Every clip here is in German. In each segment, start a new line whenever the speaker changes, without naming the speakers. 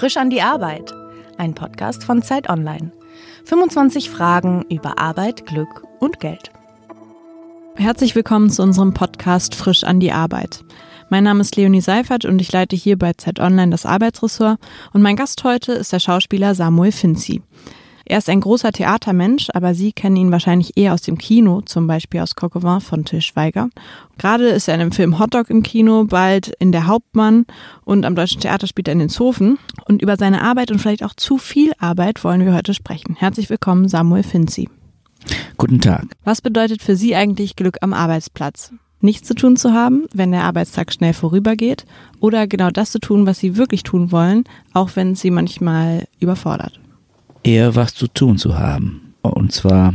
Frisch an die Arbeit. Ein Podcast von Zeit Online. 25 Fragen über Arbeit, Glück und Geld. Herzlich willkommen zu unserem Podcast Frisch an die Arbeit. Mein Name ist Leonie Seifert und ich leite hier bei Zeit Online das Arbeitsressort und mein Gast heute ist der Schauspieler Samuel Finzi. Er ist ein großer Theatermensch, aber Sie kennen ihn wahrscheinlich eher aus dem Kino, zum Beispiel aus Coquevin von Til Schweiger. Gerade ist er in dem Film Hotdog im Kino, bald in Der Hauptmann und am Deutschen Theater spielt er in den Zofen. Und über seine Arbeit und vielleicht auch zu viel Arbeit wollen wir heute sprechen. Herzlich willkommen, Samuel Finzi.
Guten Tag.
Was bedeutet für Sie eigentlich Glück am Arbeitsplatz? Nichts zu tun zu haben, wenn der Arbeitstag schnell vorübergeht, oder genau das zu tun, was Sie wirklich tun wollen, auch wenn es Sie manchmal überfordert?
Eher was zu tun zu haben. Und zwar,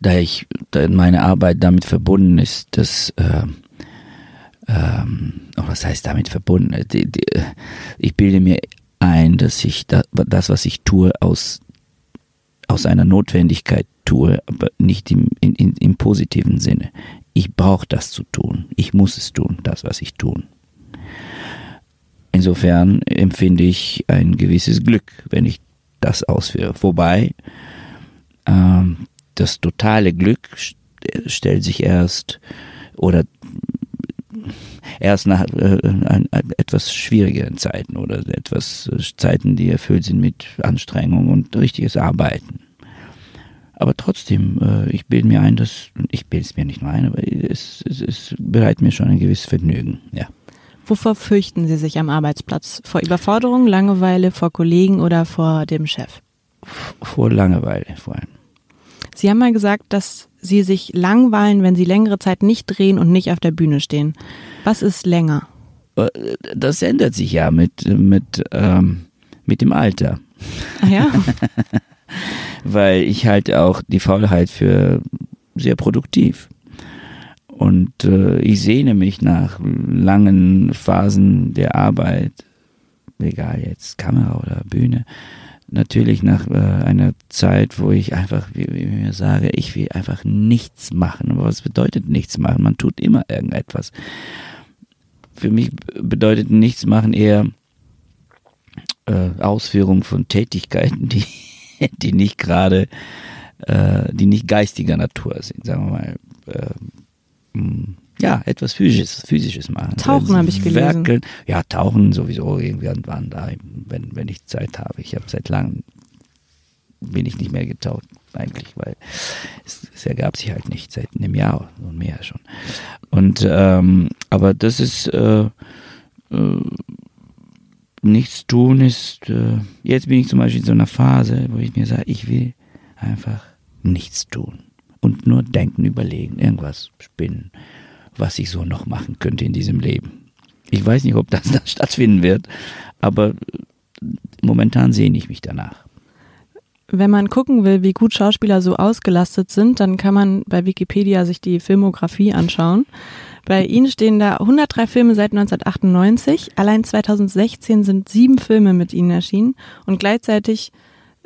da ich, da meine Arbeit damit verbunden ist, dass, äh, ähm, oh, was heißt damit verbunden? Die, die, ich bilde mir ein, dass ich da, das, was ich tue, aus, aus einer Notwendigkeit tue, aber nicht im, in, in, im positiven Sinne. Ich brauche das zu tun. Ich muss es tun, das, was ich tun. Insofern empfinde ich ein gewisses Glück, wenn ich das ausführe. Wobei ähm, das totale Glück stellt sich erst oder erst nach äh, ein, ein, etwas schwierigeren Zeiten oder etwas äh, Zeiten, die erfüllt sind mit Anstrengung und richtiges Arbeiten. Aber trotzdem, äh, ich bilde mir ein, dass ich bilde es mir nicht nur ein, aber es, es, es bereitet mir schon ein gewisses Vergnügen, ja.
Wovor fürchten Sie sich am Arbeitsplatz? Vor Überforderung, Langeweile, vor Kollegen oder vor dem Chef?
Vor Langeweile vor allem.
Sie haben mal gesagt, dass Sie sich langweilen, wenn Sie längere Zeit nicht drehen und nicht auf der Bühne stehen. Was ist länger?
Äh, das ändert sich ja mit, mit, ähm, mit dem Alter.
Ah ja?
Weil ich halte auch die Faulheit für sehr produktiv. Und äh, ich sehne mich nach langen Phasen der Arbeit, egal jetzt Kamera oder Bühne, natürlich nach äh, einer Zeit, wo ich einfach, wie, wie ich mir sage, ich will einfach nichts machen. Aber was bedeutet nichts machen? Man tut immer irgendetwas. Für mich bedeutet nichts machen eher äh, Ausführung von Tätigkeiten, die, die nicht gerade, äh, die nicht geistiger Natur sind, sagen wir mal äh, ja, etwas Physisches, Physisches machen.
Tauchen habe ich gelesen. Werkeln.
Ja, tauchen sowieso irgendwann da, wenn, wenn ich Zeit habe. Ich habe seit langem bin ich nicht mehr getaucht, eigentlich, weil es, es ergab sich halt nicht seit einem Jahr und mehr schon. Und ähm, aber das ist äh, äh, nichts tun ist, äh, jetzt bin ich zum Beispiel in so einer Phase, wo ich mir sage, ich will einfach nichts tun und nur denken, überlegen, irgendwas spinnen, was ich so noch machen könnte in diesem Leben. Ich weiß nicht, ob das dann stattfinden wird, aber momentan sehne ich mich danach.
Wenn man gucken will, wie gut Schauspieler so ausgelastet sind, dann kann man bei Wikipedia sich die Filmografie anschauen. Bei Ihnen stehen da 103 Filme seit 1998. Allein 2016 sind sieben Filme mit Ihnen erschienen und gleichzeitig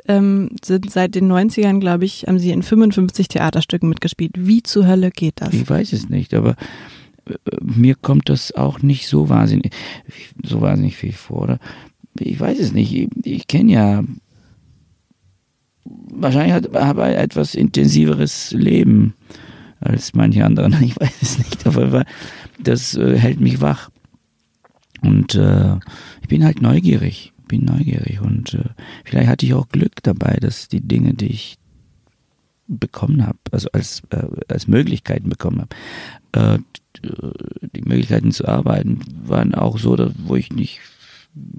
ähm, sind seit den 90ern, glaube ich, haben sie in 55 Theaterstücken mitgespielt. Wie zur Hölle geht das?
Ich weiß es nicht, aber äh, mir kommt das auch nicht so wahnsinnig, so wahnsinnig viel vor. Oder? Ich weiß es nicht. Ich, ich kenne ja wahrscheinlich habe ich etwas intensiveres Leben als manche anderen. Ich weiß es nicht, aber das äh, hält mich wach. Und äh, ich bin halt neugierig bin neugierig und äh, vielleicht hatte ich auch Glück dabei, dass die Dinge, die ich bekommen habe, also als, äh, als Möglichkeiten bekommen habe, äh, die Möglichkeiten zu arbeiten waren auch so, dass, wo ich nicht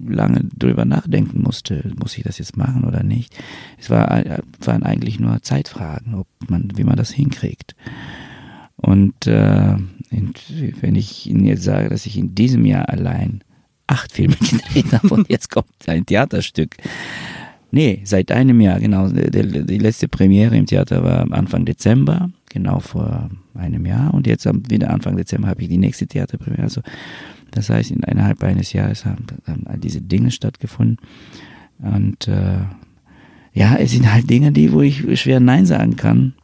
lange drüber nachdenken musste, muss ich das jetzt machen oder nicht. Es war, waren eigentlich nur Zeitfragen, ob man, wie man das hinkriegt. Und äh, wenn ich Ihnen jetzt sage, dass ich in diesem Jahr allein acht Filme gedreht habe und jetzt kommt ein Theaterstück. Nee, seit einem Jahr, genau. Die, letzte Premiere im Theater war Anfang Dezember, genau vor einem Jahr. Und jetzt wieder Anfang Dezember habe ich die nächste Theaterpremiere. Also, das heißt, innerhalb eines Jahres haben, haben all diese Dinge stattgefunden. Und äh, ja, es sind halt Dinge, die, wo ich schwer Nein sagen kann.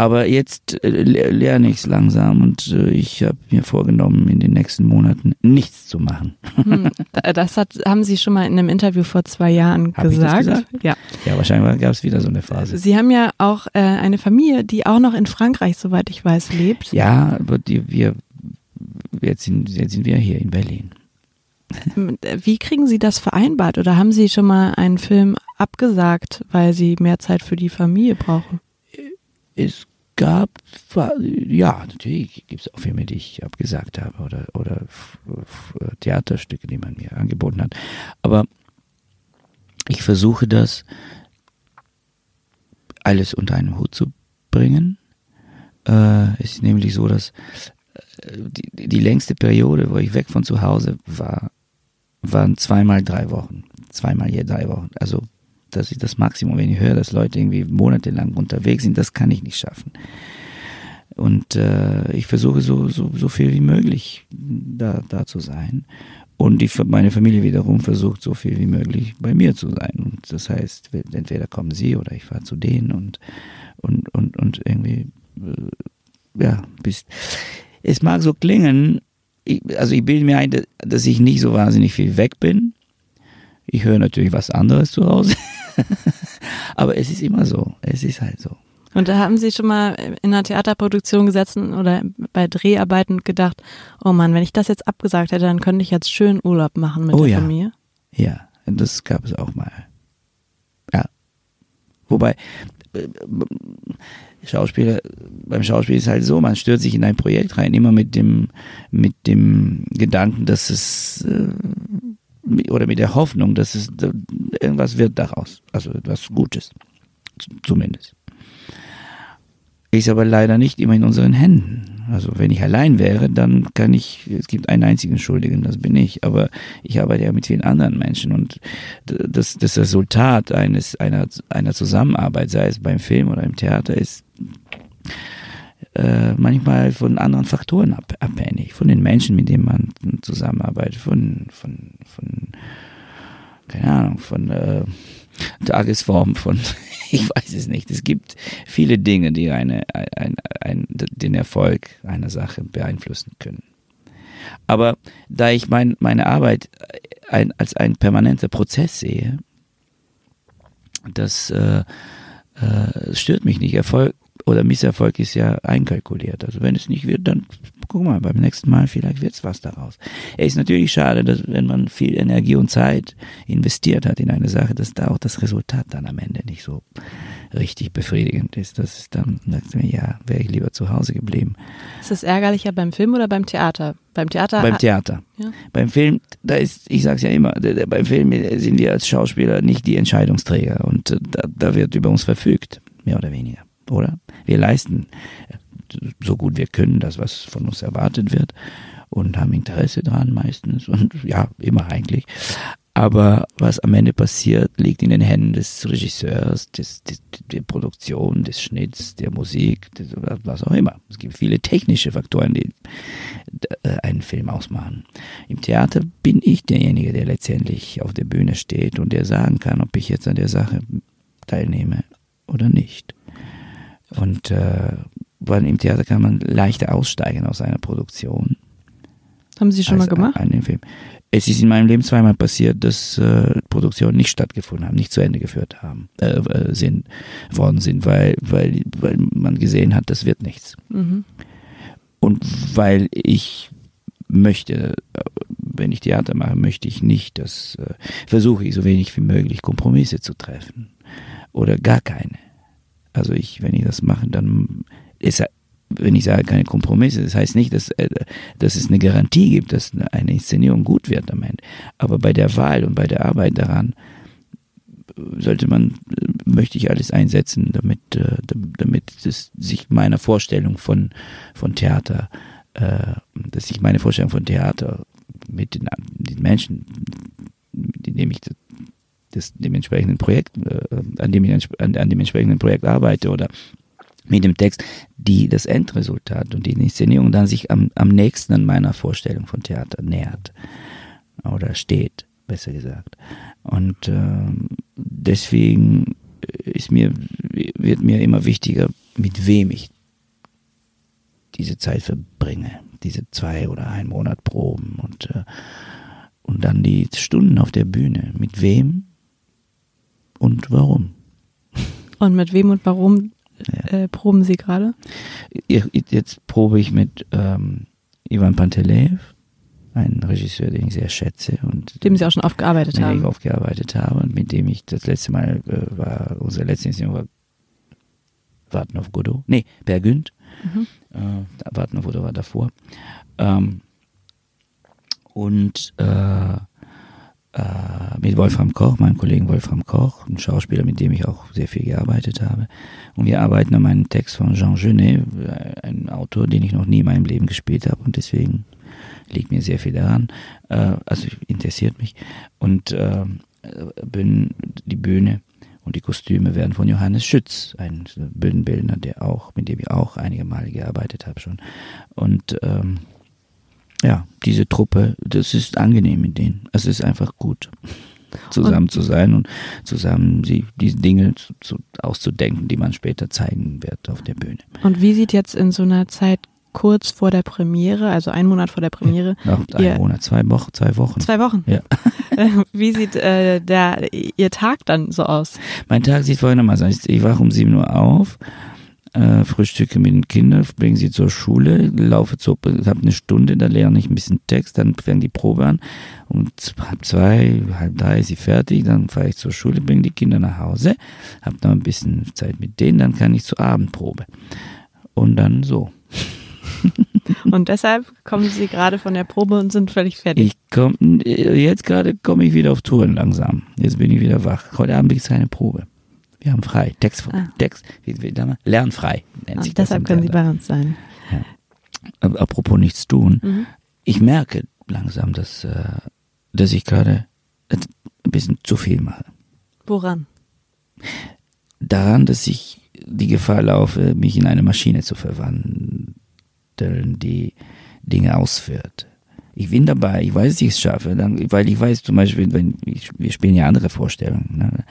Aber jetzt äh, lerne ich es langsam und äh, ich habe mir vorgenommen, in den nächsten Monaten nichts zu machen. Hm,
das hat, haben Sie schon mal in einem Interview vor zwei Jahren
hab
gesagt.
Gesagt.
Ja.
Ja, wahrscheinlich gab es wieder so eine Phase.
Sie haben ja auch äh, eine Familie, die auch noch in Frankreich, soweit ich weiß, lebt.
Ja, aber die, wir, jetzt sind, jetzt sind wir hier in Berlin.
Wie kriegen Sie das vereinbart? Oder haben Sie schon mal einen Film abgesagt, weil Sie mehr Zeit für die Familie brauchen?
Es gab, ja, natürlich gibt es auch Filme, die ich abgesagt habe oder, oder Theaterstücke, die man mir angeboten hat. Aber ich versuche das alles unter einen Hut zu bringen. Äh, es ist nämlich so, dass äh, die, die längste Periode, wo ich weg von zu Hause war, waren zweimal drei Wochen. Zweimal je drei Wochen. Also das ist das Maximum. Wenn ich höre, dass Leute irgendwie monatelang unterwegs sind, das kann ich nicht schaffen. Und äh, ich versuche so, so, so viel wie möglich da, da zu sein. Und die, meine Familie wiederum versucht so viel wie möglich bei mir zu sein. Und das heißt, entweder kommen sie oder ich fahre zu denen und, und, und, und irgendwie, äh, ja, bist. Es mag so klingen, ich, also ich bilde mir ein, dass ich nicht so wahnsinnig viel weg bin. Ich höre natürlich was anderes zu Hause. Aber es ist immer so. Es ist halt so.
Und da haben Sie schon mal in einer Theaterproduktion gesessen oder bei Dreharbeiten gedacht, oh Mann, wenn ich das jetzt abgesagt hätte, dann könnte ich jetzt schön Urlaub machen mit
oh,
der
ja.
Familie.
Ja, das gab es auch mal. Ja. Wobei, äh, Schauspieler, beim Schauspiel ist halt so, man stört sich in ein Projekt rein, immer mit dem, mit dem Gedanken, dass es äh, oder mit der Hoffnung, dass es irgendwas wird daraus. Also etwas Gutes. Zumindest. Ist aber leider nicht immer in unseren Händen. Also wenn ich allein wäre, dann kann ich, es gibt einen einzigen Schuldigen, das bin ich. Aber ich arbeite ja mit vielen anderen Menschen und das, das Resultat eines, einer, einer Zusammenarbeit, sei es beim Film oder im Theater, ist äh, manchmal von anderen Faktoren ab, abhängig, von den Menschen, mit denen man zusammenarbeitet, von, von, von keine Ahnung, von äh, Tagesform, von ich weiß es nicht. Es gibt viele Dinge, die eine, ein, ein, den Erfolg einer Sache beeinflussen können. Aber da ich mein, meine Arbeit ein, als ein permanenter Prozess sehe, das äh, äh, stört mich nicht. Erfolg oder Misserfolg ist ja einkalkuliert. Also wenn es nicht wird, dann guck mal, beim nächsten Mal vielleicht wird es was daraus. Es ist natürlich schade, dass wenn man viel Energie und Zeit investiert hat in eine Sache, dass da auch das Resultat dann am Ende nicht so richtig befriedigend ist. Das ist dann, sagt mir, ja, wäre ich lieber zu Hause geblieben.
Ist das ärgerlicher beim Film oder beim Theater? Beim Theater?
Beim Theater. Ja. Beim Film, da ist, ich sag's ja immer, beim Film sind wir als Schauspieler nicht die Entscheidungsträger und äh, da, da wird über uns verfügt, mehr oder weniger oder? Wir leisten so gut wir können das, was von uns erwartet wird und haben Interesse dran meistens und ja, immer eigentlich. Aber was am Ende passiert, liegt in den Händen des Regisseurs, des, des, der Produktion, des Schnitts, der Musik, des, was auch immer. Es gibt viele technische Faktoren, die äh, einen Film ausmachen. Im Theater bin ich derjenige, der letztendlich auf der Bühne steht und der sagen kann, ob ich jetzt an der Sache teilnehme oder nicht. Und äh, weil im Theater kann man leichter aussteigen aus einer Produktion.
Haben Sie schon mal gemacht?
Einen Film. Es ist in meinem Leben zweimal passiert, dass äh, Produktionen nicht stattgefunden haben, nicht zu Ende geführt haben, äh, äh sind, worden sind, weil, weil, weil man gesehen hat, das wird nichts. Mhm. Und weil ich möchte, wenn ich Theater mache, möchte ich nicht, dass äh, versuche ich so wenig wie möglich Kompromisse zu treffen oder gar keine. Also ich, wenn ich das mache, dann ist wenn ich sage keine Kompromisse, das heißt nicht, dass, äh, dass es eine Garantie gibt, dass eine Inszenierung gut wird am Ende. Aber bei der Wahl und bei der Arbeit daran sollte man, möchte ich alles einsetzen, damit, äh, damit es sich meiner Vorstellung von, von Theater, äh, dass ich meine Vorstellung von Theater mit den, den Menschen, mit denen ich des, dem entsprechenden Projekt, äh, an, dem ich, an, an dem entsprechenden Projekt arbeite oder mit dem Text, die das Endresultat und die Inszenierung dann sich am, am nächsten an meiner Vorstellung von Theater nähert oder steht, besser gesagt. Und äh, deswegen ist mir, wird mir immer wichtiger, mit wem ich diese Zeit verbringe. Diese zwei oder ein Monat Proben und, äh, und dann die Stunden auf der Bühne. Mit wem und warum.
Und mit wem und warum ja. äh, proben Sie gerade?
Jetzt probe ich mit ähm, Ivan Panteleev, ein Regisseur, den ich sehr schätze und
dem Sie auch schon oft gearbeitet haben.
ich aufgearbeitet habe und mit dem ich das letzte Mal äh, war, unsere letzte Inszenierung war Warten auf Godot, nee, Bergünd, mhm. äh, Warten auf Godot war davor. Ähm, und äh, mit Wolfram Koch, meinem Kollegen Wolfram Koch, ein Schauspieler, mit dem ich auch sehr viel gearbeitet habe. Und wir arbeiten an einem Text von Jean Genet, äh, ein Autor, den ich noch nie in meinem Leben gespielt habe und deswegen liegt mir sehr viel daran. Äh, also interessiert mich. Und äh, die Bühne und die Kostüme werden von Johannes Schütz, ein Bühnenbildner, der auch, mit dem ich auch einige Male gearbeitet habe schon. Und ähm, ja, diese Truppe, das ist angenehm mit denen. Es ist einfach gut, zusammen und, zu sein und zusammen die, diese Dinge zu, zu, auszudenken, die man später zeigen wird auf der Bühne.
Und wie sieht jetzt in so einer Zeit kurz vor der Premiere, also ein Monat vor der Premiere.
Ja, ein Monat, zwei Wochen, zwei Wochen.
Zwei Wochen.
Ja.
Wie sieht äh, der, Ihr Tag dann so aus?
Mein Tag sieht folgendermaßen aus. Ich wache um 7 Uhr auf, äh, frühstücke mit den Kindern, bringe sie zur Schule, laufe zur, habe eine Stunde, da lerne ich ein bisschen Text, dann fängt die Probe an. Um halb zwei, halb drei ist sie fertig, dann fahre ich zur Schule, bringe die Kinder nach Hause, habe noch ein bisschen Zeit mit denen, dann kann ich zur Abendprobe. Und dann so.
Und deshalb kommen Sie gerade von der Probe und sind völlig fertig.
Ich komm, jetzt gerade komme ich wieder auf Touren langsam. Jetzt bin ich wieder wach. Heute Abend gibt es keine Probe. Wir haben frei. Text, ah. Text wie, wie, lernfrei nennt ah, sich
Deshalb können Sie bei uns sein.
Ja. Apropos nichts tun. Mhm. Ich merke langsam, dass, äh, dass ich gerade ein bisschen zu viel mache.
Woran?
Daran, dass ich die Gefahr laufe, mich in eine Maschine zu verwandeln die Dinge ausführt. Ich bin dabei, ich weiß, dass ich es schaffe, dann, weil ich weiß zum Beispiel, wenn ich, wir spielen ja andere Vorstellungen, ne?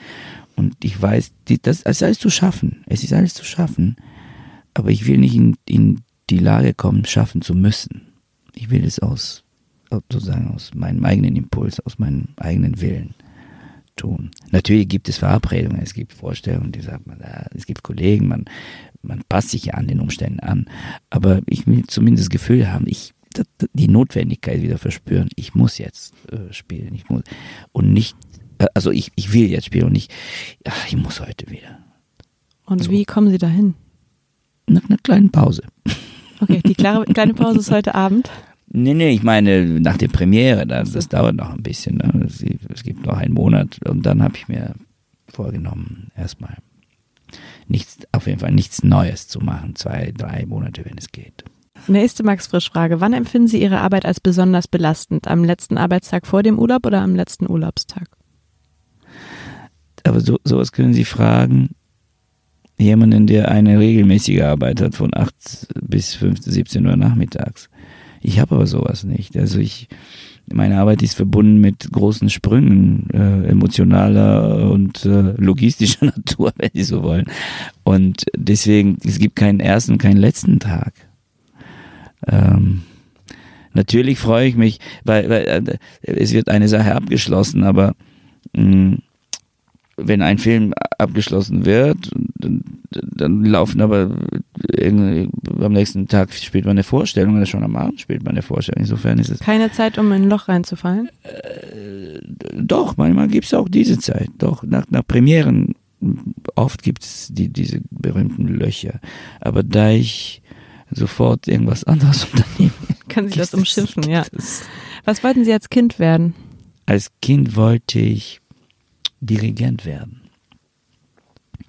Und ich weiß, die, das, ist alles zu schaffen. Es ist alles zu schaffen, aber ich will nicht in, in die Lage kommen, schaffen zu müssen. Ich will es aus, sozusagen aus meinem eigenen Impuls, aus meinem eigenen Willen tun. Natürlich gibt es Verabredungen, es gibt Vorstellungen, die sagt man, es gibt Kollegen, man, man passt sich ja an den Umständen an. Aber ich will zumindest das Gefühl haben, ich die Notwendigkeit wieder verspüren, ich muss jetzt äh, spielen, ich muss und nicht, also ich, ich will jetzt spielen und nicht, ach, ich muss heute wieder.
Und so. wie kommen Sie dahin?
Nach einer kleinen Pause.
Okay, die klare, kleine Pause ist heute Abend.
Nee, nee, ich meine nach der Premiere, das, das dauert noch ein bisschen. Ne? Es, es gibt noch einen Monat und dann habe ich mir vorgenommen, erstmal nichts, auf jeden Fall nichts Neues zu machen. Zwei, drei Monate, wenn es geht.
Nächste Max Frisch Frage. Wann empfinden Sie Ihre Arbeit als besonders belastend? Am letzten Arbeitstag vor dem Urlaub oder am letzten Urlaubstag?
Aber so, sowas können Sie fragen jemanden, der eine regelmäßige Arbeit hat von 8 bis 15, 17 Uhr nachmittags. Ich habe aber sowas nicht. Also ich, meine Arbeit ist verbunden mit großen Sprüngen äh, emotionaler und äh, logistischer Natur, wenn Sie so wollen. Und deswegen, es gibt keinen ersten keinen letzten Tag. Ähm, natürlich freue ich mich, weil, weil äh, es wird eine Sache abgeschlossen, aber mh, mm, wenn ein Film abgeschlossen wird, dann, dann laufen aber am nächsten Tag spielt man eine Vorstellung oder schon am Abend spielt man eine Vorstellung. Insofern ist es.
Keine Zeit, um in ein Loch reinzufallen?
Äh, doch, manchmal gibt es auch diese Zeit. Doch, nach, nach Premieren, oft gibt es die, diese berühmten Löcher. Aber da ich sofort irgendwas anderes unternehme.
Kann sich das umschiffen, ja. Was wollten Sie als Kind werden?
Als Kind wollte ich Dirigent werden.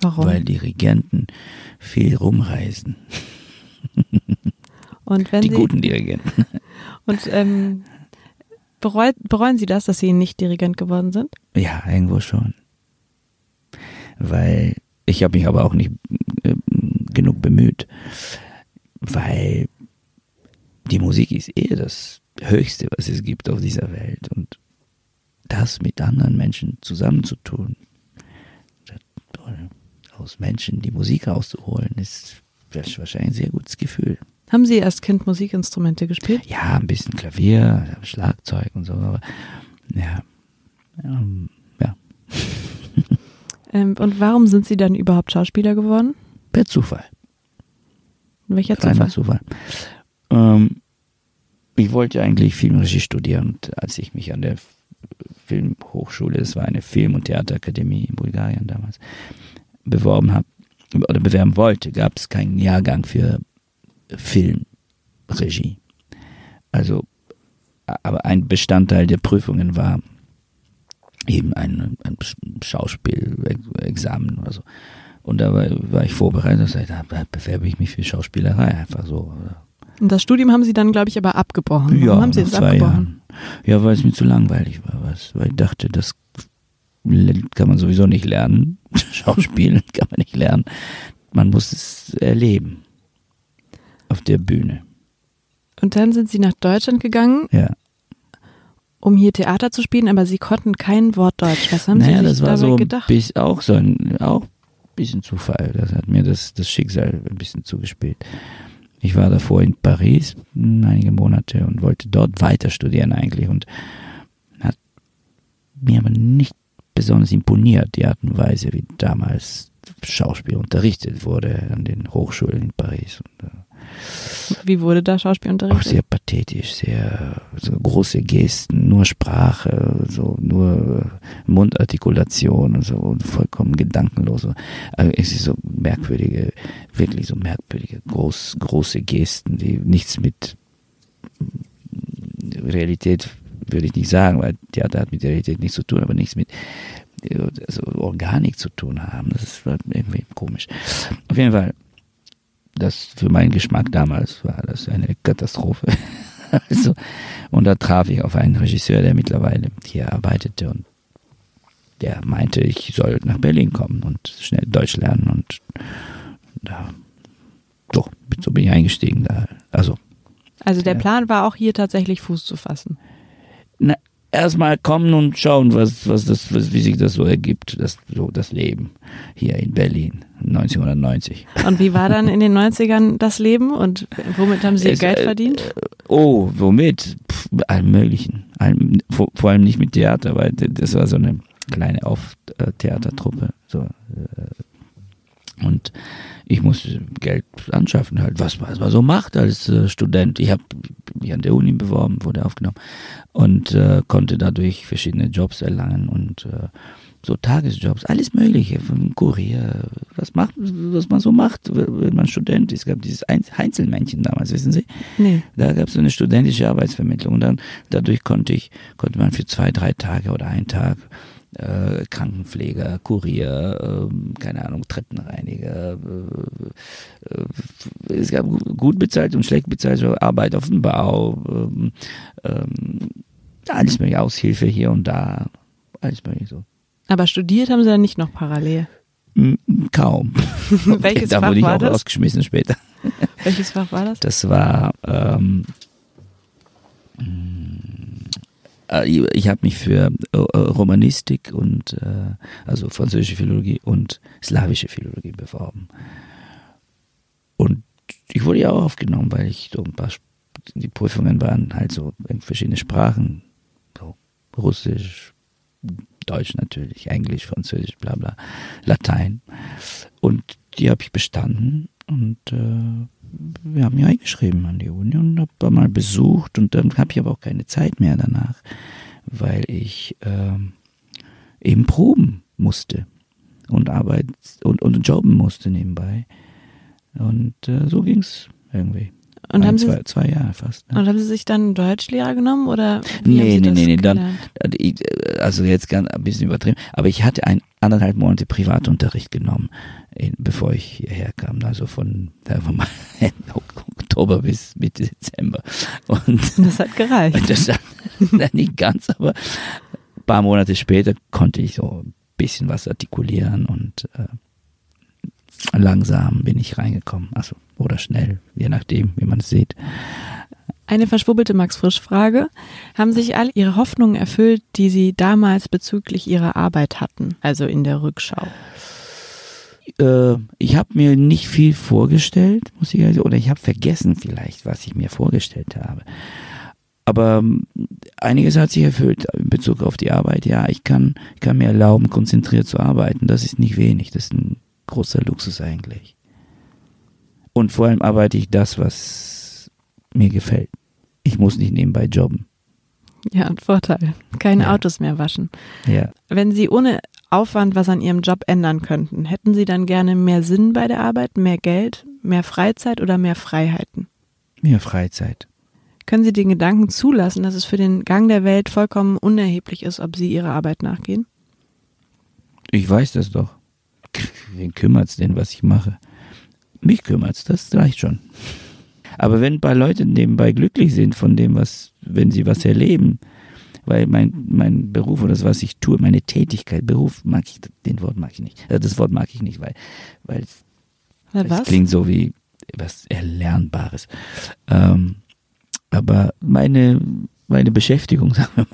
Warum?
Weil Dirigenten viel rumreisen.
Und wenn
die
Sie,
guten Dirigenten.
Und ähm, bereut, bereuen Sie das, dass Sie nicht Dirigent geworden sind?
Ja, irgendwo schon. Weil ich habe mich aber auch nicht äh, genug bemüht, weil die Musik ist eher das Höchste, was es gibt auf dieser Welt. Und das mit anderen Menschen zusammenzutun, das aus Menschen die Musik rauszuholen, ist wahrscheinlich ein sehr gutes Gefühl.
Haben Sie als Kind Musikinstrumente gespielt?
Ja, ein bisschen Klavier, Schlagzeug und so, aber ja, ähm, ja.
Ähm, und warum sind Sie dann überhaupt Schauspieler geworden?
Per Zufall.
Welcher
Reiner
Zufall?
Zufall. Ähm, ich wollte eigentlich Filmregie studieren und als ich mich an der Filmhochschule, das war eine Film- und Theaterakademie in Bulgarien damals, beworben habe oder bewerben wollte, gab es keinen Jahrgang für Filmregie. Also, aber ein Bestandteil der Prüfungen war eben ein, ein Schauspielexamen oder so. Und da war, war ich vorbereitet und sagte, da bewerbe ich mich für Schauspielerei einfach so.
Und das Studium haben Sie dann, glaube ich, aber abgebrochen. Warum haben Sie es
zwei
abgebrochen?
Jahren. Ja, weil es mir zu langweilig war, was, weil ich dachte, das kann man sowieso nicht lernen. Schauspielen kann man nicht lernen. Man muss es erleben. Auf der Bühne.
Und dann sind Sie nach Deutschland gegangen,
Ja.
um hier Theater zu spielen, aber Sie konnten kein Wort Deutsch. Was haben
naja,
Sie sich
das war
dabei
so
gedacht?
bisschen, auch so ein, auch ein bisschen Zufall. Das hat mir das, das Schicksal ein bisschen zugespielt. Ich war davor in Paris einige Monate und wollte dort weiter studieren eigentlich und hat mir aber nicht besonders imponiert, die Art und Weise, wie damals Schauspiel unterrichtet wurde an den Hochschulen in Paris. Und, äh,
Wie wurde da Schauspiel
auch sehr pathetisch, sehr so große Gesten, nur Sprache, so nur Mundartikulation und so und vollkommen gedankenlos. Also es ist so merkwürdige, wirklich so merkwürdige, groß, große Gesten, die nichts mit Realität würde ich nicht sagen, weil Theater hat mit Realität nichts zu tun, aber nichts mit also Organik zu tun haben. Das ist irgendwie komisch. Auf jeden Fall, das für meinen Geschmack damals war das eine Katastrophe. also, und da traf ich auf einen Regisseur, der mittlerweile hier arbeitete und der meinte, ich soll nach Berlin kommen und schnell Deutsch lernen und da, doch, so bin ich eingestiegen. Da, also
Also der
Ja.
Plan war auch hier tatsächlich Fuß zu fassen.
na, erstmal kommen und schauen, was, was das, was, wie sich das so ergibt, das, so das Leben hier in Berlin 1990.
Und wie war dann in den 90ern das Leben und womit haben Sie
Es,
Geld
äh,
verdient?
Oh, womit? Pff, allem Möglichen. Allem, vor, vor allem nicht mit Theater, weil das war so eine kleine Auf-Theatertruppe. So, äh, und ich musste Geld anschaffen, halt, was, was man so macht als äh, Student. Ich habe mich an der Uni beworben, wurde aufgenommen und äh, konnte dadurch verschiedene Jobs erlangen und äh, so Tagesjobs, alles Mögliche, vom Kurier, was macht, was man so macht, wenn man Student ist. Es gab dieses Einz- Heinzelmännchen damals, wissen Sie?
Nee.
Da gab es so eine studentische Arbeitsvermittlung und dann dadurch konnte ich, konnte man für zwei, drei Tage oder einen Tag äh, Krankenpfleger, Kurier, ähm, keine Ahnung, Treppenreiniger, äh, äh, es gab gu- gut bezahlt und schlecht bezahlte Arbeit auf dem Bau, ähm, ähm, alles mögliche, Aushilfe hier und da, alles mögliche so.
Aber studiert haben Sie dann nicht noch parallel.
Mm, Kaum.
Welches
da
Fach
wurde ich
war
auch
das?
rausgeschmissen später.
Welches Fach war das?
Das war, ähm, äh, ich habe mich für äh, äh, Romanistik und, äh, also französische Philologie und slawische Philologie beworben. Und ich wurde ja auch aufgenommen, weil ich so ein paar, die Prüfungen waren halt so in verschiedene Sprachen, so Russisch, Deutsch natürlich, Englisch, Französisch, bla bla, Latein. Und die habe ich bestanden und äh, wir haben mich eingeschrieben an die Uni und habe mal besucht und dann habe ich aber auch keine Zeit mehr danach, weil ich ähm, eben proben musste und Arbeit und, und jobben musste nebenbei. Und äh, so ging's irgendwie.
Und
Ein,
haben, Sie,
zwei, zwei Jahre fast. Ne?
und haben Sie sich dann einen Deutschlehrer genommen oder wie
Nee,
haben Sie
nee,
das
nee, nee, dann-
gelernt?
Ich- Also jetzt ganz ein bisschen übertrieben, aber ich hatte ein anderthalb Monate Privatunterricht genommen, in, bevor ich hierher kam, also von, mal, Oktober bis Mitte Dezember. Und
Das hat gereicht.
das nicht ganz, aber ein paar Monate später konnte ich so ein bisschen was artikulieren und äh, langsam bin ich reingekommen, also oder schnell, je nachdem, wie man es sieht.
Eine verschwurbelte Max-Frisch-Frage. Haben sich all Ihre Hoffnungen erfüllt, die Sie damals bezüglich Ihrer Arbeit hatten, also in der Rückschau?
äh, ich habe mir nicht viel vorgestellt, muss ich sagen, oder ich habe vergessen vielleicht, was ich mir vorgestellt habe. Aber ähm, einiges hat sich erfüllt in Bezug auf die Arbeit. Ja, ich kann, ich kann mir erlauben, konzentriert zu arbeiten. Das ist nicht wenig. Das ist ein großer Luxus eigentlich. Und vor allem arbeite ich das, was mir gefällt. Ich muss nicht nebenbei jobben.
Ja, ein Vorteil. Keine ja. Autos mehr waschen.
Ja.
Wenn Sie ohne Aufwand was an Ihrem Job ändern könnten, hätten Sie dann gerne mehr Sinn bei der Arbeit, mehr Geld, mehr Freizeit oder mehr Freiheiten?
Mehr Freizeit.
Können Sie den Gedanken zulassen, dass es für den Gang der Welt vollkommen unerheblich ist, ob Sie Ihrer Arbeit nachgehen?
Ich weiß das doch. Wen kümmert es denn, was ich mache? Mich kümmert es, das reicht schon. Aber wenn ein paar Leute nebenbei glücklich sind von dem, was, wenn sie was erleben, weil mein, mein Beruf oder das, was ich tue, meine Tätigkeit, Beruf mag ich, den Wort mag ich nicht. Äh, das Wort mag ich nicht, weil, weil es klingt so wie was Erlernbares. Ähm, aber meine, meine Beschäftigung, sagen wir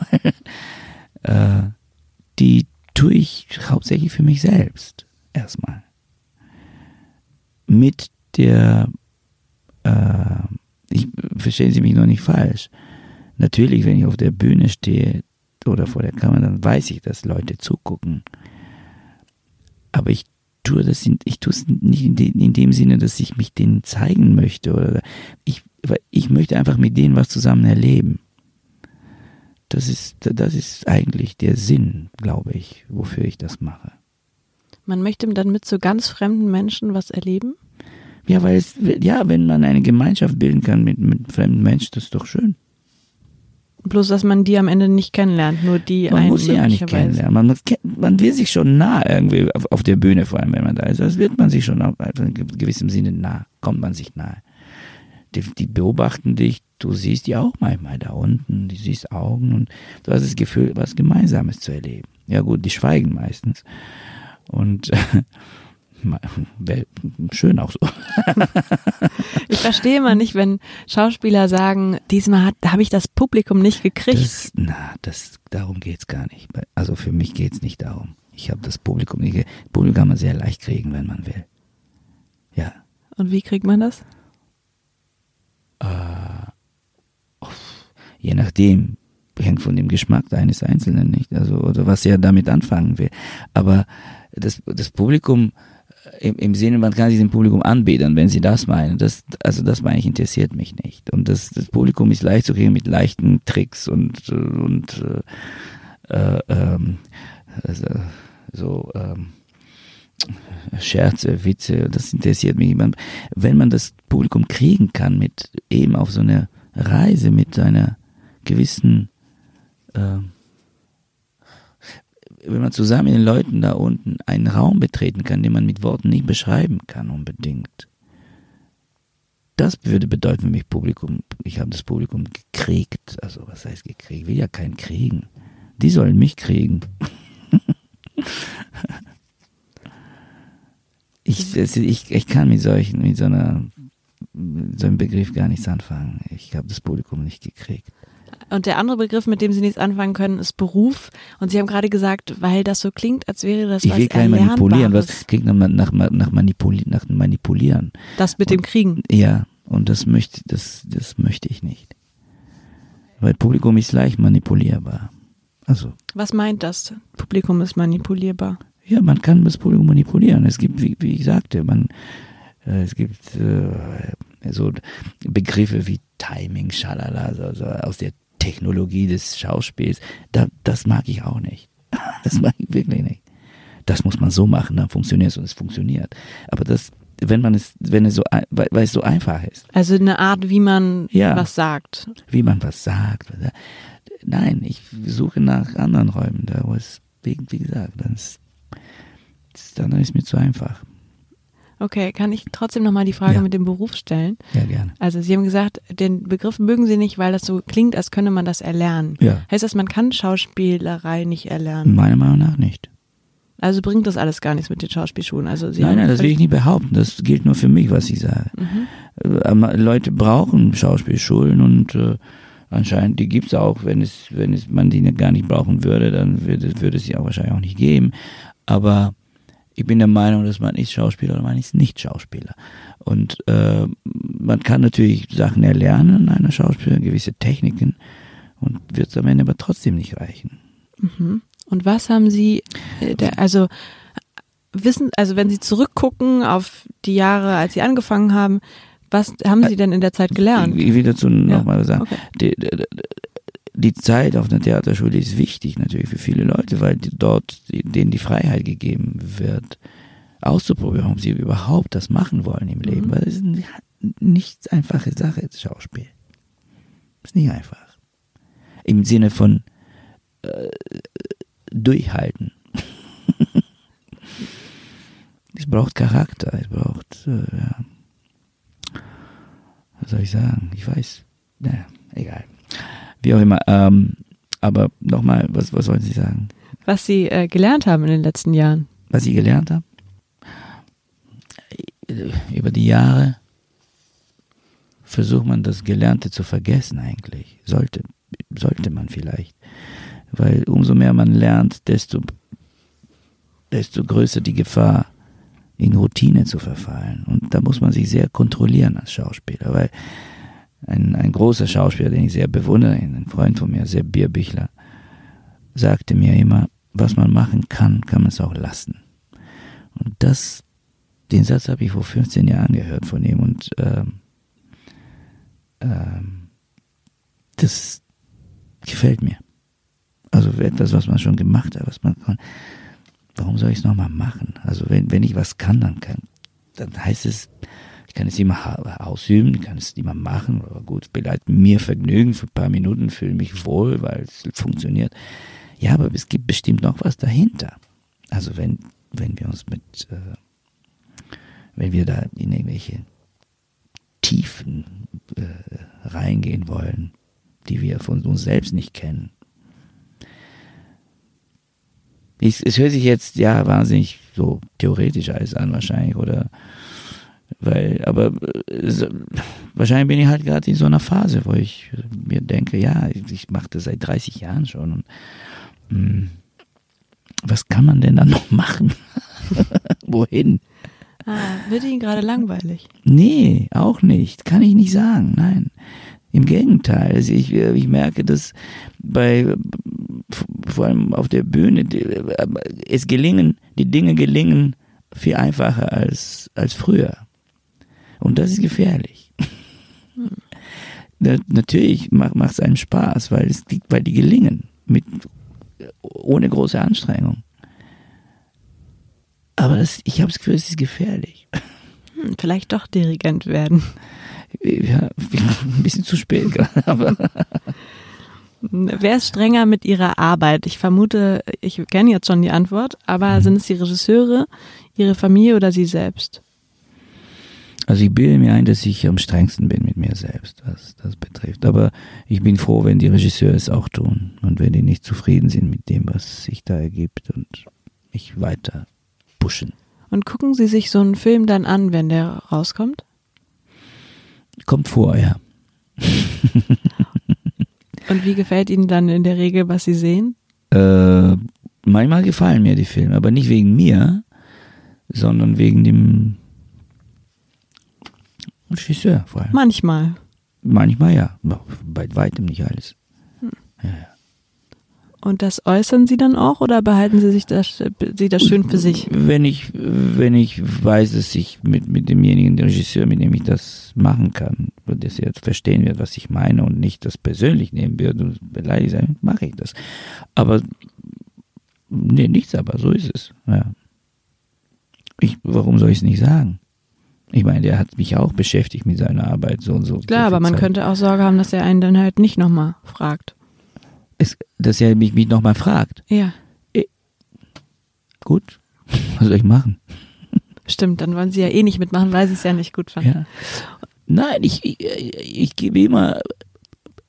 mal, äh, die tue ich hauptsächlich für mich selbst. Erstmal. Mit der äh, ich verstehen Sie mich noch nicht falsch. Natürlich, wenn ich auf der Bühne stehe oder vor der Kamera, dann weiß ich, dass Leute zugucken. Aber ich tue das in, ich tue es nicht in, de, in, dem Sinne, dass ich mich denen zeigen möchte oder ich, ich möchte einfach mit denen was zusammen erleben. Das ist, das ist eigentlich der Sinn, glaube ich, wofür ich das mache.
Man möchte dann mit so ganz fremden Menschen was erleben?
Ja, weil es, ja, wenn man eine Gemeinschaft bilden kann mit, mit fremden Menschen, das ist doch schön.
Bloß, dass man die am Ende nicht kennenlernt, nur die
Man muss sie ja nicht kennenlernen. Man, man will sich schon nah irgendwie auf, auf, der Bühne, vor allem wenn man da ist. Das wird man sich schon auf, in gewissem Sinne nah, kommt man sich nahe. Die, die, beobachten dich, du siehst die auch manchmal da unten, du siehst Augen und du hast das Gefühl, was Gemeinsames zu erleben. Ja gut, die schweigen meistens. Und Wäre schön auch so.
ich verstehe mal nicht, wenn Schauspieler sagen, diesmal habe ich das Publikum nicht gekriegt.
Das, na, das, darum geht es gar nicht. Also für mich geht es nicht darum. Ich habe das Publikum nicht gekriegt. Publikum kann man sehr leicht kriegen, wenn man will. Ja.
Und wie kriegt man das?
Äh, je nachdem, hängt von dem Geschmack eines Einzelnen nicht, also oder was er damit anfangen will. Aber das, das Publikum im, im Sinne, man kann sich dem Publikum anbeten, wenn sie das meinen. Das, also das meine ich, interessiert mich nicht. Und das, das Publikum ist leicht zu kriegen mit leichten Tricks und, und äh, äh, ähm, also, so ähm, Scherze, Witze, das interessiert mich. wenn man das Publikum kriegen kann mit eben auf so einer Reise mit einer gewissen äh, wenn man zusammen mit den Leuten da unten einen Raum betreten kann, den man mit Worten nicht beschreiben kann unbedingt. Das würde bedeuten für mich Publikum, ich habe das Publikum gekriegt. Also was heißt gekriegt? Ich will ja keinen kriegen. Die sollen mich kriegen. ich, ich, ich kann mit solchen, mit so einer so einem Begriff gar nichts anfangen. Ich habe das Publikum nicht gekriegt.
Und der andere Begriff, mit dem Sie nichts anfangen können, ist Beruf. Und Sie haben gerade gesagt, weil das so klingt, als wäre das
ich
was
will kein Manipulieren. Was klingt nach, nach, nach, Manipuli nach Manipulieren.
Das mit
und,
dem Kriegen.
Ja, und das möchte, das, das möchte ich nicht. Weil Publikum ist leicht manipulierbar. Also.
Was meint das? Publikum ist manipulierbar.
Ja, man kann das Publikum manipulieren. Es gibt, wie, wie ich sagte, man, äh, es gibt äh, so Begriffe wie Timing, Schalala, so, so aus der Technologie des Schauspiels, da, das mag ich auch nicht. Das mag ich wirklich nicht. Das muss man so machen, dann funktioniert es und es funktioniert. Aber das, wenn man es, wenn es so, weil, weil es so einfach ist.
Also eine Art, wie man ja, was sagt.
Wie man was sagt. Nein, ich suche nach anderen Räumen, da wo es, wie, wie gesagt, dann ist, dann ist es mir zu einfach.
Okay, kann ich trotzdem nochmal die Frage ja. mit dem Beruf stellen?
Ja, gerne.
Also Sie haben gesagt, den Begriff mögen Sie nicht, weil das so klingt, als könne man das erlernen.
Ja.
Heißt das, man kann Schauspielerei nicht erlernen?
Meiner Meinung nach nicht.
Also bringt das alles gar nichts mit den Schauspielschulen. Also Sie
nein, nein, das will ich nicht behaupten. Das gilt nur für mich, was ich sage. Mhm. Äh, Leute brauchen Schauspielschulen und äh, anscheinend, die gibt es auch. Wenn es, wenn es man die gar nicht brauchen würde, dann würde, würde es sie auch wahrscheinlich auch nicht geben. Aber ich bin der Meinung, dass man ist Schauspieler oder man ist nicht Schauspieler. Und äh, man kann natürlich Sachen erlernen an einer Schauspieler, gewisse Techniken und wird es am Ende aber trotzdem nicht reichen.
Mhm. Und was haben Sie, äh, der, also wissen, also wenn Sie zurückgucken auf die Jahre, als Sie angefangen haben, was haben Sie denn in der Zeit gelernt?
Ich will dazu nochmal ja. sagen. Okay. Die, die, die, Zeit auf einer Theaterschule ist wichtig natürlich für viele Leute, weil die dort denen die Freiheit gegeben wird, auszuprobieren, ob sie überhaupt das machen wollen im Leben. Mhm. Weil es ist eine nicht einfache Sache, das Schauspiel. Ist nicht einfach. Im Sinne von äh, durchhalten. es braucht Charakter, es braucht, äh, ja. was soll ich sagen? Ich weiß, naja, egal. Wie auch immer. Ähm, aber nochmal, was, was wollen Sie sagen?
Was Sie äh, gelernt haben in den letzten Jahren.
Was ich gelernt habe? Über die Jahre versucht man das Gelernte zu vergessen eigentlich. Sollte, sollte man vielleicht. Weil umso mehr man lernt, desto, desto größer die Gefahr, in Routine zu verfallen. Und da muss man sich sehr kontrollieren als Schauspieler, weil ein, ein großer Schauspieler, den ich sehr bewundere, ein Freund von mir, Sepp Bierbichler, sagte mir immer, was man machen kann, kann man es auch lassen. Und das, den Satz habe ich vor 15 Jahren gehört von ihm und ähm, ähm, das gefällt mir. Also etwas, was man schon gemacht hat, was man kann. Warum soll ich es nochmal machen? Also wenn, wenn ich was kann, dann kann, dann heißt es, ich kann es immer ausüben, kann es immer machen, aber gut, bereitet mir Vergnügen für ein paar Minuten, fühle mich wohl, weil es funktioniert. Ja, aber es gibt bestimmt noch was dahinter. Also wenn, wenn wir uns mit, äh, wenn wir da in irgendwelche Tiefen äh, reingehen wollen, die wir von uns selbst nicht kennen, ich, es hört sich jetzt ja wahnsinnig so theoretisch alles an wahrscheinlich oder weil aber äh, wahrscheinlich bin ich halt gerade in so einer Phase, wo ich mir denke, ja, ich mache das seit 30 Jahren schon und mh, hm, was kann man denn dann noch machen? Wohin?
Ah, wird Ihnen gerade langweilig?
Nee, auch nicht. Kann ich nicht sagen. Nein. Im Gegenteil. Also ich, ich merke, dass bei vor allem auf der Bühne, es gelingen, die Dinge gelingen viel einfacher als, als früher. Und das ist gefährlich. Hm. Natürlich macht es einem Spaß, weil, es, weil die gelingen, mit, ohne große Anstrengung. Aber das, ich habe das Gefühl, es ist gefährlich.
Hm, vielleicht doch Dirigent werden.
Ja, ein bisschen zu spät gerade, aber.
Wer ist strenger mit ihrer Arbeit? Ich vermute, ich kenne jetzt schon die Antwort, aber mhm. sind es die Regisseure, ihre Familie oder sie selbst?
Also ich bilde mir ein, dass ich am strengsten bin mit mir selbst, was das betrifft. Aber ich bin froh, wenn die Regisseure es auch tun und wenn die nicht zufrieden sind mit dem, was sich da ergibt und mich weiter pushen.
Und gucken Sie sich so einen Film dann an, wenn der rauskommt?
Kommt vor, ja.
Und wie gefällt Ihnen dann in der Regel, was Sie sehen?
Äh, manchmal gefallen mir die Filme, aber nicht wegen mir, sondern wegen dem Regisseur vor allem.
Manchmal.
Manchmal ja, bei weitem nicht alles. Hm. Ja, ja.
Und das äußern Sie dann auch oder behalten Sie sich das, Sie das schön für sich?
Wenn ich, wenn ich weiß, dass ich mit, mit demjenigen Regisseur, mit dem ich das machen kann, dass er verstehen wird, was ich meine und nicht das persönlich nehmen wird und beleidigt sein, mache ich das. Aber, nee, nichts aber, so ist es. Ja. Ich, warum soll ich es nicht sagen? Ich meine, der hat mich auch beschäftigt mit seiner Arbeit so und so.
Klar, aber man Zeit. könnte auch Sorge haben, dass er einen dann halt nicht nochmal fragt
es, dass er mich, mich nochmal fragt.
Ja.
E gut, was soll ich machen?
Stimmt, dann wollen sie ja eh nicht mitmachen, weil sie es ja nicht gut fanden. Ja.
Nein, ich, ich, ich gebe immer,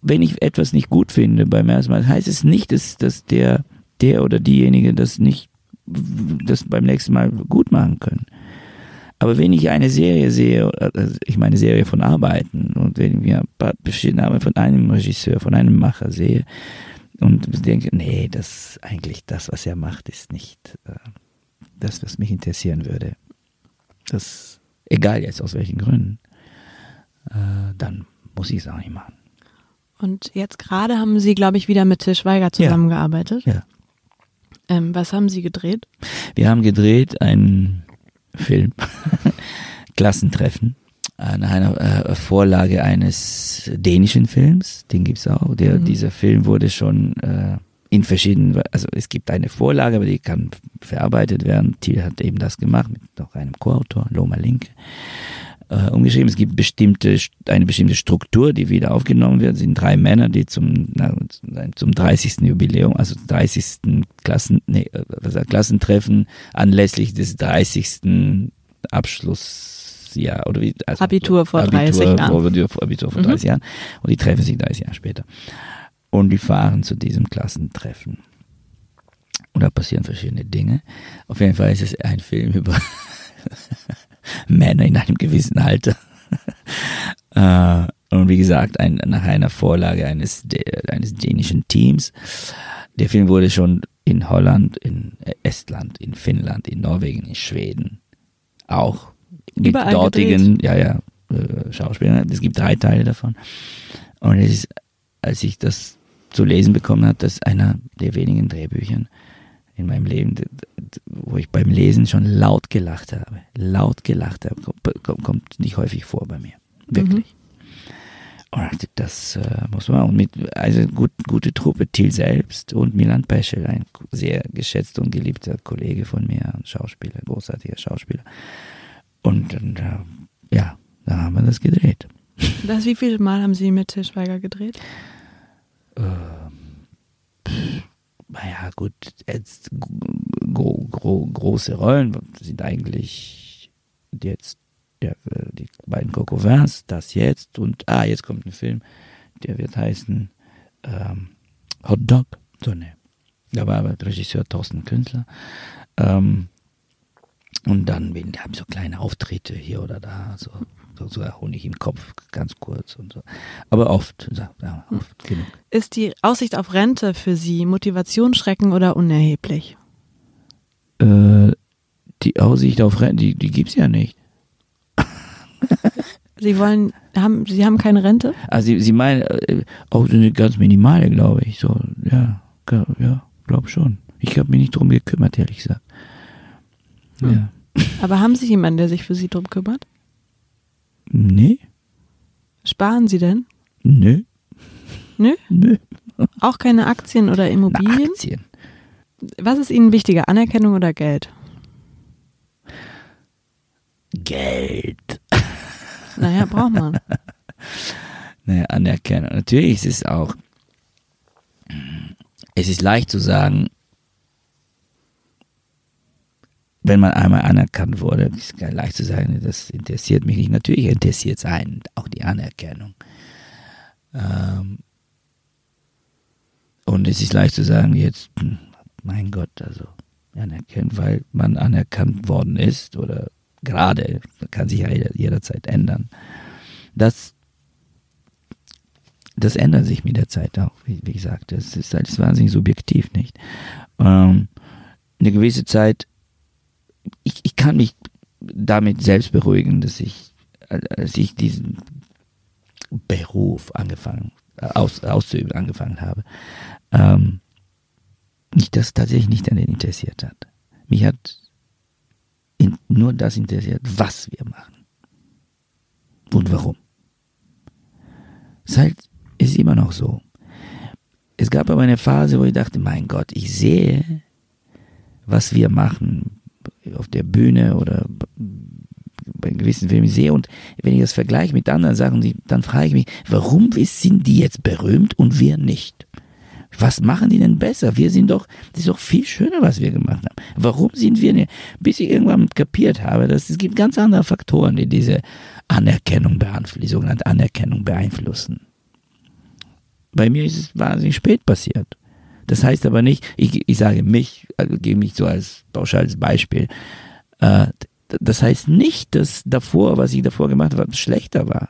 wenn ich etwas nicht gut finde beim ersten Mal, heißt es nicht, dass, dass der, der oder diejenige das nicht das beim nächsten Mal gut machen können. Aber wenn ich eine Serie sehe, also ich meine Serie von Arbeiten und wenn ich ein paar verschiedene Arbeiten von einem Regisseur, von einem Macher sehe, und denke, nee, das eigentlich das, was er macht, ist nicht, äh, das, was mich interessieren würde, das, egal jetzt aus welchen Gründen, äh, dann muss ich es auch nicht machen.
Und jetzt gerade haben Sie, glaube ich, wieder mit Til Schweiger zusammengearbeitet.
Ja.
Ähm, was haben Sie gedreht?
Wir haben gedreht einen Film, Klassentreffen, nach einer äh, Vorlage eines dänischen Films, den gibt's auch. Der, mhm. Dieser Film wurde schon äh, in verschiedenen, also es gibt eine Vorlage, aber die kann verarbeitet werden. Thiel hat eben das gemacht mit noch einem Co-Autor, Loma Linke äh, umgeschrieben. Es gibt bestimmte, eine bestimmte Struktur, die wieder aufgenommen wird. Es sind drei Männer, die zum, na, zum 30. Jubiläum, also 30. Klassen, nee, was heißt, Klassentreffen anlässlich des 30. Abschlussjahr oder wie,
also Abitur vor Abitur 30 Jahren.
Vor, Abitur vor 30 mhm. Jahren. Und die treffen sich 30 Jahre später. Und die fahren zu diesem Klassentreffen. Und da passieren verschiedene Dinge. Auf jeden Fall ist es ein Film über Männer in einem gewissen Alter. äh, und wie gesagt, ein, nach einer Vorlage eines, eines dänischen Teams. Der Film wurde schon in Holland, in Estland, in Finnland, in Norwegen, in Schweden auch mit
Überall
dortigen ja, ja, äh, Schauspielern. Es gibt drei Teile davon. Und es ist, als ich das zu lesen bekommen habe, das einer der wenigen Drehbüchern, in meinem Leben, wo ich beim Lesen schon laut gelacht habe. Laut gelacht habe. Kommt nicht häufig vor bei mir. Wirklich. Mhm. Und das äh, muss man. Und mit, also gut, gute Truppe, Till selbst und Milan Peschel, ein sehr geschätzter und geliebter Kollege von mir, ein Schauspieler, großartiger Schauspieler. Und, und äh, ja, da haben wir das gedreht.
Das, wie viele Mal haben Sie mit Til Schweiger gedreht?
Äh, naja, gut, jetzt gro gro große Rollen sind eigentlich jetzt ja, die beiden Coco Vins, das jetzt und ah, jetzt kommt ein Film, der wird heißen ähm, Hot Dog. So, ne. Da war aber Regisseur Thorsten Künstler. Ähm, und dann haben so kleine Auftritte hier oder da, so sogar Honig im Kopf, ganz kurz und so. Aber oft, ja, oft genug.
Ist die Aussicht auf Rente für Sie Motivationsschrecken oder unerheblich?
Äh, die Aussicht auf Rente, die, die gibt es ja nicht.
Sie wollen, haben, Sie haben keine Rente?
Also Sie, Sie meinen, äh, auch eine ganz minimale, glaube ich. So, ja, ja, glaube schon. Ich habe mich nicht drum gekümmert, ehrlich gesagt.
Hm. Ja. Aber haben Sie jemanden, der sich für Sie drum kümmert?
Nee.
Sparen Sie denn?
Nö.
Nö?
Nö.
Auch keine Aktien oder Immobilien?
Na, Aktien.
Was ist Ihnen wichtiger, Anerkennung oder Geld?
Geld.
Naja, braucht man.
Naja, Anerkennung. Natürlich ist es auch, es ist leicht zu sagen, wenn man einmal anerkannt wurde, ist gar leicht zu sagen, das interessiert mich nicht. Natürlich interessiert es einen auch die Anerkennung. Ähm und es ist leicht zu sagen, jetzt, hm, mein Gott, also anerkennen, weil man anerkannt worden ist oder gerade, kann sich ja jederzeit ändern. Das, das ändert sich mit der Zeit auch, wie, wie gesagt. Das ist halt wahnsinnig subjektiv, nicht? Ähm, eine gewisse Zeit ich, ich kann mich damit selbst beruhigen, dass ich, als ich diesen Beruf angefangen, aus, auszuüben angefangen habe, ähm, mich das tatsächlich nicht an den interessiert hat. Mich hat in, nur das interessiert, was wir machen und warum. Es halt, ist immer noch so. Es gab aber eine Phase, wo ich dachte, mein Gott, ich sehe, was wir machen, auf der Bühne oder bei gewissen Filmen sehe und wenn ich das vergleiche mit anderen Sachen, dann frage ich mich, warum sind die jetzt berühmt und wir nicht? Was machen die denn besser? Wir sind doch, das ist doch viel schöner, was wir gemacht haben. Warum sind wir nicht? Bis ich irgendwann kapiert habe, dass es gibt ganz andere Faktoren, die diese Anerkennung beeinflussen, die sogenannte Anerkennung beeinflussen. Bei mir ist es wahnsinnig spät passiert. Das heißt aber nicht, ich, ich sage mich, also gebe mich so als pauschales Beispiel. Äh, das heißt nicht, dass davor, was ich davor gemacht habe, schlechter war.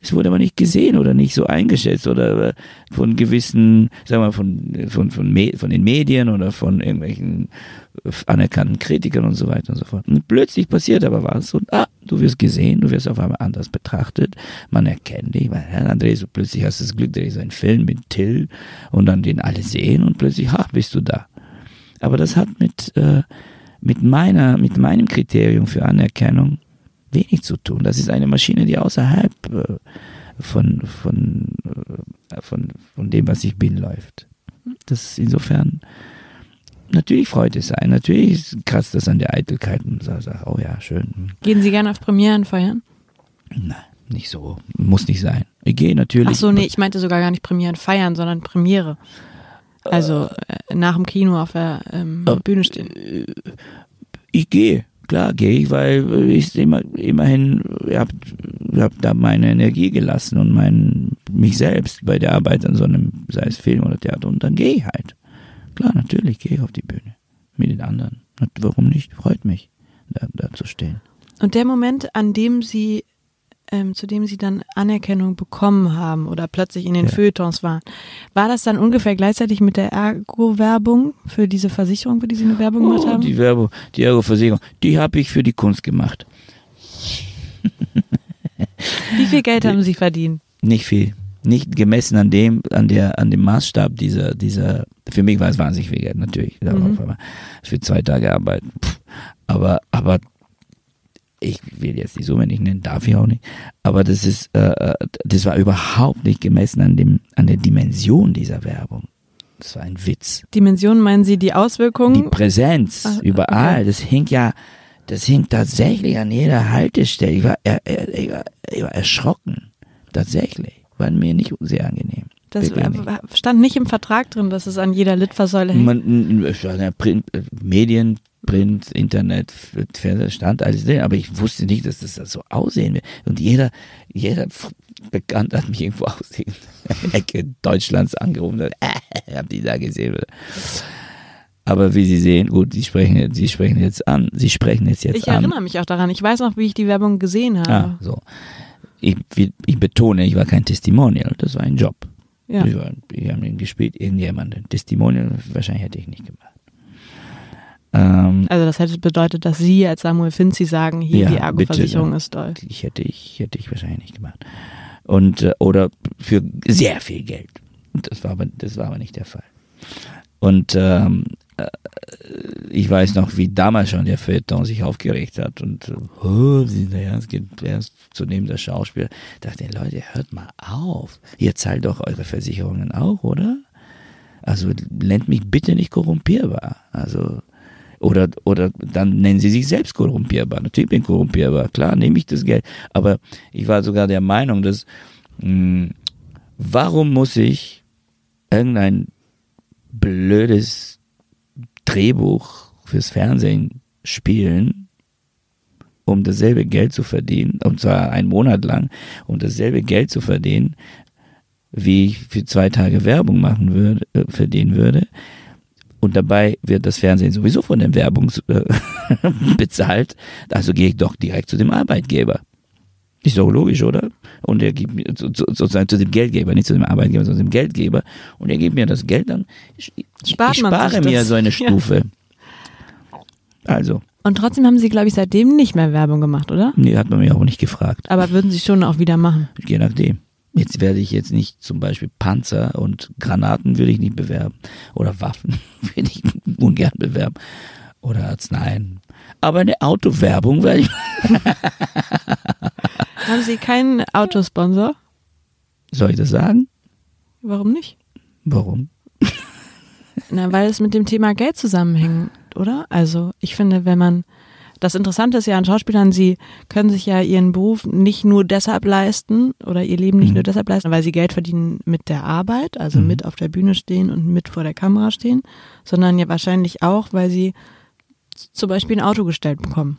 Es wurde aber nicht gesehen oder nicht so eingeschätzt oder äh, von gewissen, sagen wir, von, von, von, von den Medien oder von irgendwelchen äh, anerkannten Kritikern und so weiter und so fort. Und plötzlich passiert aber was und ah, du wirst gesehen, du wirst auf einmal anders betrachtet, man erkennt dich, weil Herr André, so plötzlich hast du das Glück, da ist ein Film mit Till und dann den alle sehen und plötzlich, ha, bist du da. Aber das hat mit, äh, mit meiner, mit meinem Kriterium für Anerkennung wenig zu tun. Das ist eine Maschine, die außerhalb äh, von, von, äh, von, von dem, was ich bin, läuft. Das insofern, natürlich freut es einen, natürlich kratzt das an der Eitelkeit und sagt, oh ja, schön.
Gehen Sie gerne auf Premieren feiern?
Nein, nicht so. Muss nicht sein. Ich gehe natürlich. Ach
so, nee, ich meinte sogar gar nicht Premieren feiern, sondern Premiere. Also äh, nach dem Kino auf der ähm, äh, Bühne stehen.
Ich gehe klar gehe ich, weil ich immer, immerhin habe hab da meine Energie gelassen und mein, mich selbst bei der Arbeit an so einem, sei es Film oder Theater, und dann gehe ich halt. Klar, natürlich gehe ich auf die Bühne mit den anderen. Warum nicht? Freut mich, da, da zu stehen.
Und der Moment, an dem Sie ähm, zu dem sie dann Anerkennung bekommen haben oder plötzlich in den ja. Feuilletons waren. War das dann ungefähr gleichzeitig mit der Ergo-Werbung für diese Versicherung, für die Sie eine Werbung oh, gemacht haben?
Die Werbung, die Ergo-Versicherung, die habe ich für die Kunst gemacht.
Wie viel Geld haben Sie verdient?
Nicht viel. Nicht gemessen an dem, an der, an dem Maßstab dieser, dieser, für mich war es wahnsinnig viel Geld, natürlich. Mhm. Für zwei Tage Arbeit. Aber, aber ich will jetzt die Summe nicht nennen, darf ich auch nicht, aber das ist, äh, äh, das war überhaupt nicht gemessen an dem, an der Dimension dieser Werbung. Das war ein Witz.
Dimension meinen Sie die Auswirkungen?
Die Präsenz, Ach, überall. Okay. Das hing ja, das hing tatsächlich an jeder Haltestelle. Ich war, er, er, ich war, ich war erschrocken. Tatsächlich. War mir nicht sehr angenehm.
Das stand nicht im Vertrag drin, dass es an jeder Litfaßsäule hängt. Man,
Print, Medien, Print, Internet, stand alles drin, aber ich wusste nicht, dass das so aussehen wird. Und jeder, jeder Bekannt hat mich irgendwo aus der Ecke Deutschlands angerufen und äh, hab die da gesehen. Aber wie Sie sehen, gut, Sie sprechen, Sie sprechen jetzt an. Sie sprechen jetzt jetzt
ich
an.
Ich erinnere mich auch daran. Ich weiß noch, wie ich die Werbung gesehen habe.
Ah, so. Ich, ich betone, ich war kein Testimonial, das war ein Job. Ja. Ich, war, ich habe gespielt, irgendjemand, ein Testimonial, wahrscheinlich hätte ich nicht gemacht.
Ähm, also das hätte bedeutet, dass Sie als Samuel Finzi sagen, hier ja, die Ergo-Versicherung ist toll.
Ich hätte ich hätte ich wahrscheinlich nicht gemacht. Und äh, oder für sehr viel Geld. Das war aber das war aber nicht der Fall. Und ähm, äh, ich weiß noch, wie damals schon der Feuilleton sich aufgeregt hat und oh, es geht erst zu der Schauspieler. Da dachte Leute, hört mal auf. Ihr zahlt doch eure Versicherungen auch, oder? Also nennt mich bitte nicht korrumpierbar. Also oder, oder dann nennen sie sich selbst korrumpierbar. Natürlich bin ich korrumpierbar, klar, nehme ich das Geld. Aber ich war sogar der Meinung, dass, mh, hm, warum muss ich irgendein blödes Drehbuch fürs Fernsehen spielen, um dasselbe Geld zu verdienen, und zwar einen Monat lang, um dasselbe Geld zu verdienen, wie ich für zwei Tage Werbung machen würde, äh, verdienen würde, und dabei wird das Fernsehen sowieso von der Werbung äh, bezahlt. Also gehe ich doch direkt zu dem Arbeitgeber. Ist doch logisch, oder? Und er gibt mir sozusagen zu dem Geldgeber, nicht zu dem Arbeitgeber, sondern zu dem Geldgeber. Und er gibt mir das Geld, dann ich, Spart ich spare mir so eine Stufe. Ja. Also.
Und trotzdem haben Sie, glaube ich, seitdem nicht mehr Werbung gemacht, oder?
Nee, hat man mir auch nicht gefragt.
Aber würden Sie schon auch wieder machen?
Je nachdem. Jetzt werde ich jetzt nicht zum Beispiel Panzer und Granaten würde ich nicht bewerben. Oder Waffen würde ich ungern bewerben. Oder Arzneien. Aber eine Autowerbung werde ich.
Haben Sie keinen Autosponsor?
Soll ich das sagen?
Warum nicht?
Warum?
Na, weil es mit dem Thema Geld zusammenhängt, oder? Also ich finde, wenn man das Interessante ist ja an Schauspielern, sie können sich ja ihren Beruf nicht nur deshalb leisten oder ihr Leben nicht mhm. nur deshalb leisten, weil sie Geld verdienen mit der Arbeit, also mhm. mit auf der Bühne stehen und mit vor der Kamera stehen, sondern ja wahrscheinlich auch, weil sie zum Beispiel ein Auto gestellt bekommen.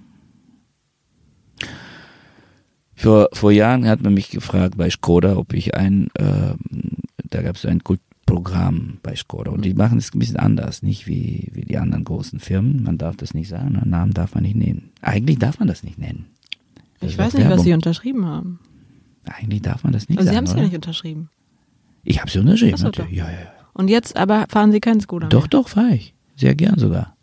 Vor, vor Jahren hat man mich gefragt bei Skoda, ob ich ein, äh, da gab es ein Kult Programm bei Skoda. Und die machen es ein bisschen anders, nicht wie, wie die anderen großen Firmen. Man darf das nicht sagen, einen Namen darf man nicht nennen. Eigentlich darf man das nicht nennen.
Das ich weiß nicht, Werbung. was sie unterschrieben haben.
Eigentlich darf man das nicht
Also
sagen.
Sie haben es ja nicht unterschrieben.
Ich habe sie unterschrieben,
Ach so,
natürlich. Ja, ja, ja.
Und jetzt aber fahren Sie keinen Scooter
Doch,
mehr?
doch, fahre ich. Sehr gern sogar.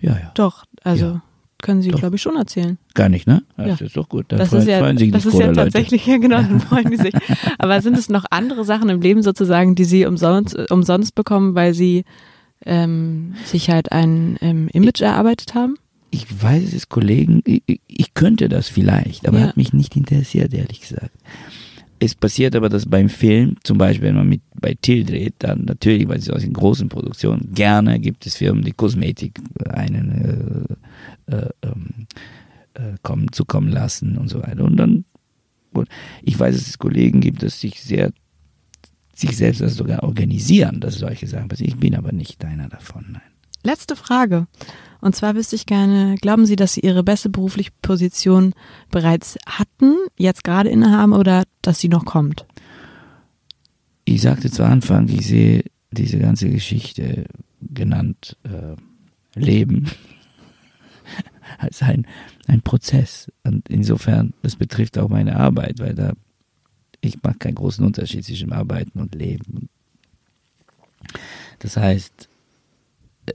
Ja, ja.
Doch, also
Ja.
können Sie, glaube ich, schon erzählen.
Gar nicht, ne?
Ja.
Das ist doch gut. Da
Das
freuen,
ist ja,
freuen sich die
das ist ja tatsächlich, ja genau, dann freuen die sich. Aber sind es noch andere Sachen im Leben sozusagen, die Sie umsonst, äh, umsonst bekommen, weil Sie ähm, sich halt ein ähm, Image erarbeitet haben?
Ich weiß es, Kollegen, ich, ich- ich könnte das vielleicht, aber
Ja.
hat mich nicht interessiert, ehrlich gesagt. Es passiert aber, dass beim Film, zum Beispiel, wenn man mit bei Till dreht, dann natürlich, weil es aus den großen Produktionen, gerne gibt es Firmen, die Kosmetik einen äh, äh, ähm, äh, kommen, zukommen lassen und so weiter. Und dann, gut, ich weiß, dass es Kollegen gibt, dass sich sehr sich selbst das sogar organisieren, dass solche Sachen passieren. Ich bin aber nicht einer davon, nein.
Letzte Frage. Und zwar wüsste ich gerne, glauben Sie, dass Sie Ihre beste berufliche Position bereits hatten, jetzt gerade innehaben oder dass sie noch kommt?
ich sagte zu Anfang, ich sehe diese ganze Geschichte genannt äh, Leben als ein, ein Prozess. Und insofern, das betrifft auch meine Arbeit, weil da ich mache keinen großen Unterschied zwischen Arbeiten und Leben. Das heißt, äh,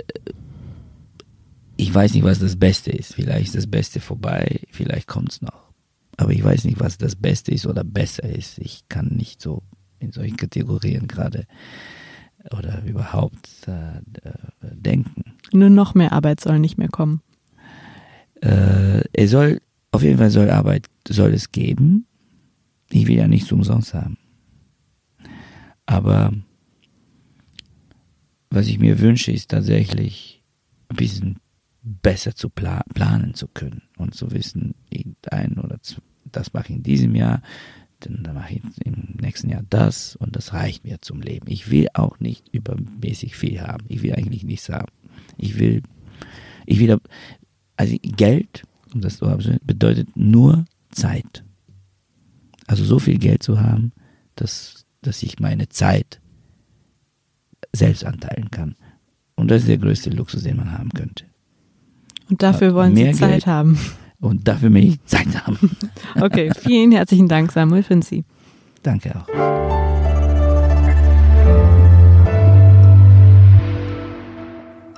ich weiß nicht, was das Beste ist. Vielleicht ist das Beste vorbei, vielleicht kommt es noch. Aber ich weiß nicht, was das Beste ist oder besser ist. Ich kann nicht so in solchen Kategorien gerade oder überhaupt äh, äh, denken.
Nur noch mehr Arbeit soll nicht mehr kommen.
Äh, es soll, auf jeden Fall soll Arbeit, soll es geben. Ich will ja nichts umsonst haben. Aber was ich mir wünsche, ist tatsächlich ein bisschen besser zu pla planen zu können und zu wissen, ein oder zwei, das mache ich in diesem Jahr, dann mache ich im nächsten Jahr das und das reicht mir zum Leben. Ich will auch nicht übermäßig viel haben. Ich will eigentlich nichts haben. Ich will, ich will, also Geld, um das zu haben, bedeutet nur Zeit. Also so viel Geld zu haben, dass, dass ich meine Zeit selbst anteilen kann. Und das ist der größte Luxus, den man haben könnte.
Und dafür wollen Sie Zeit
Geld.
haben.
Und dafür will ich Zeit haben.
Okay, vielen herzlichen Dank, Samuel Finzi.
Danke auch.